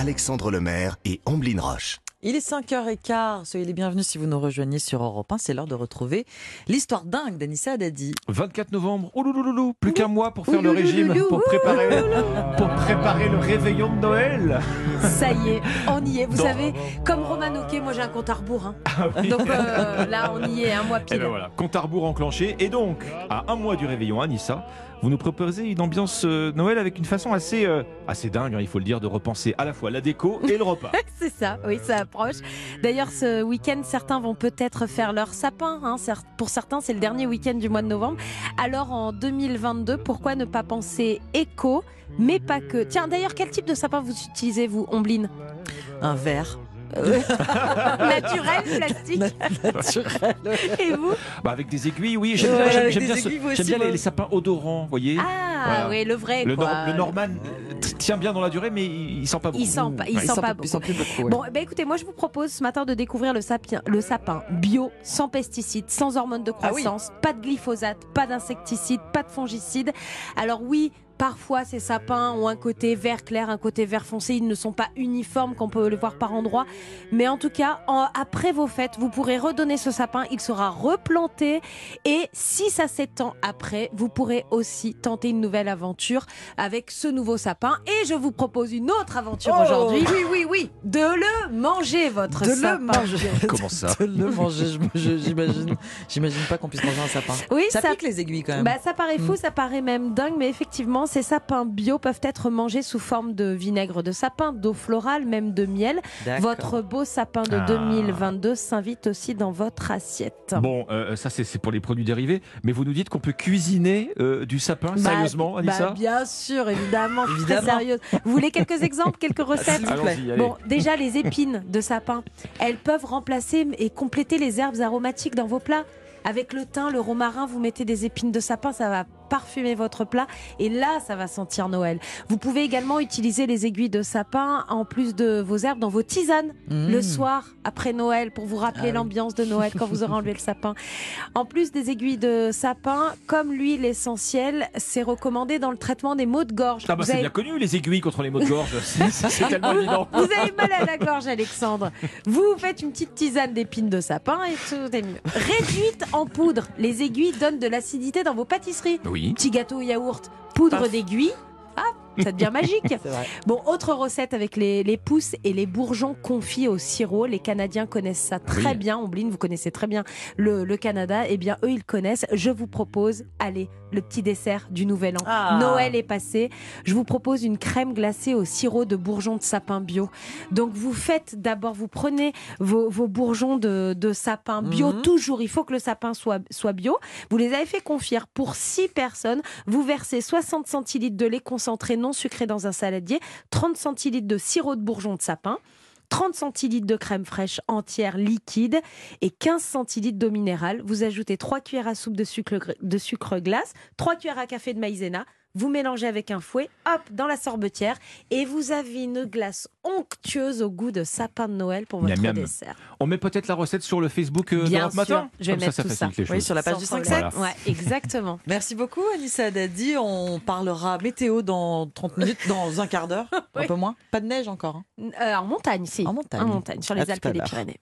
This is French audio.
Alexandre Lemaire et Amblin Roche. Il est 5h15, soyez les bienvenus si vous nous rejoignez sur Europe 1. C'est l'heure de retrouver l'histoire dingue d'Anissa Dadi. 24 novembre, oh loulouloulou, plus qu'un mois pour faire le régime, pour préparer, pour préparer le réveillon de Noël. Ça y est, on y est. Vous savez, comme Roman Oquet, moi j'ai un compte à rebours. hein. Ah oui. Donc euh, là, on y est, un mois Et pile. ben voilà, compte à rebours enclenché. Et donc, à un mois du réveillon, Anissa, vous nous proposez une ambiance euh, Noël avec une façon assez, euh, assez dingue, hein, il faut le dire, de repenser à la fois la déco et le repas. C'est ça, oui, ça approche. D'ailleurs, ce week-end, certains vont peut-être faire leur sapin. hein. Pour certains, c'est le dernier week-end du mois de novembre. Alors, en 2022, pourquoi ne pas penser éco, mais pas que? Tiens, d'ailleurs, quel type de sapin vous utilisez, vous, Ombline Un verre Naturel, plastique naturel. Et vous? Bah, avec des aiguilles, oui, j'aime Ouais, bien, bien, ce- les, les sapins odorants, vous voyez Ah, Voilà. oui, le vrai. le, quoi. Nor- le Norman euh, tient bien dans la durée, mais il, il sent pas beaucoup. Il sent pas, il Ouais. sent pas beaucoup. sont plus beaucoup. ouais. Bon, ben écoutez, moi je vous propose ce matin de découvrir le sapin, le sapin bio, sans pesticides, sans hormones de Ah oui. croissance, pas de glyphosate, pas d'insecticides, pas de fongicides. Alors oui, parfois ces sapins ont un côté vert clair, un côté vert foncé, ils ne sont pas uniformes qu'on peut le voir par endroits, mais en tout cas, en- après vos fêtes, vous pourrez redonner ce sapin, il sera replanté et si ça s'étend après, vous pourrez aussi tenter une nouvelle aventure avec ce nouveau sapin et je vous propose une autre aventure Oh, aujourd'hui Oui, oui, oui. de le manger votre De sapin. le manger. Comment ça De le manger, j'imagine. J'imagine pas qu'on puisse manger un sapin. Oui, Ça, ça, pique les aiguilles quand même. bah, ça paraît fou, Mm. ça paraît même dingue, mais effectivement, ces sapins bio peuvent être mangés sous forme de vinaigre de sapin, d'eau florale, même de miel. Votre beau sapin de Ah. 2022 s'invite aussi dans votre assiette. Bon, euh, ça c'est c'est pour les produits dérivés, mais vous nous dites qu'on peut cuisiner euh, du sapin, Bah, sérieusement, bah, Anissa? Bien sûr, évidemment, je suis très sérieuse. Vous voulez quelques exemples, quelques recettes. Allons-y, allez. Bon, déjà les épines de sapin, elles peuvent remplacer et compléter les herbes aromatiques dans vos plats. Avec le thym, le romarin, vous mettez des épines de sapin, ça va parfumer votre plat et là, ça va sentir Noël. Vous pouvez également utiliser les aiguilles de sapin en plus de vos herbes dans vos tisanes Mmh. le soir après Noël pour vous rappeler Ah oui. l'ambiance de Noël quand vous aurez enlevé le sapin. En plus des aiguilles de sapin, comme l'huile essentielle, c'est recommandé dans le traitement des maux de gorge. Ah bah c'est avez- bien connu les aiguilles contre les maux de gorge, c'est c'est tellement évident. vous avez mal à la gorge, Alexandre. Vous faites une petite tisane d'épines de sapin et tout est mieux. Réduite en poudre, les aiguilles donnent de l'acidité dans vos pâtisseries. Oui. Petit gâteau au yaourt, poudre d'aiguille. Ça devient magique. Bon, autre recette avec les, les pousses et les bourgeons confits au sirop. Les Canadiens connaissent ça très Oui. bien. Ombline, vous connaissez très bien le, le Canada. Eh bien, eux, ils connaissent. Je vous propose, allez, le petit dessert du Nouvel An. Ah. Noël est passé. Je vous propose une crème glacée au sirop de bourgeons de sapin bio. Donc, vous faites d'abord, vous prenez vos, vos bourgeons de, de sapin bio. Mhm. Toujours, il faut que le sapin soit, soit bio. Vous les avez fait confire pour 6 personnes. Vous versez 60 centilitres de lait concentré non sucré dans un saladier, 30 centilitres de sirop de bourgeon de sapin. 30 centilitres de crème fraîche entière liquide et 15 centilitres d'eau minérale. Vous ajoutez 3 cuillères à soupe de sucre, de sucre glace, 3 cuillères à café de maïzena. Vous mélangez avec un fouet, hop, dans la sorbetière et vous avez une glace onctueuse au goût de sapin de Noël pour votre Miam, miam. dessert. On met peut-être la recette sur le Facebook euh, Bien sûr, Matin je vais Comme mettre ça, ça tout ça. facilite les Oui, choses. sur la page du Sans 5 problème. Ouais, exactement. Merci beaucoup, Anissa Dadi. On parlera météo dans 30 minutes, dans un quart d'heure, un peu moins. Pas de neige encore. hein. Euh, en montagne, si. En montagne. En montagne, sur les Alpes et les. Pyrénées.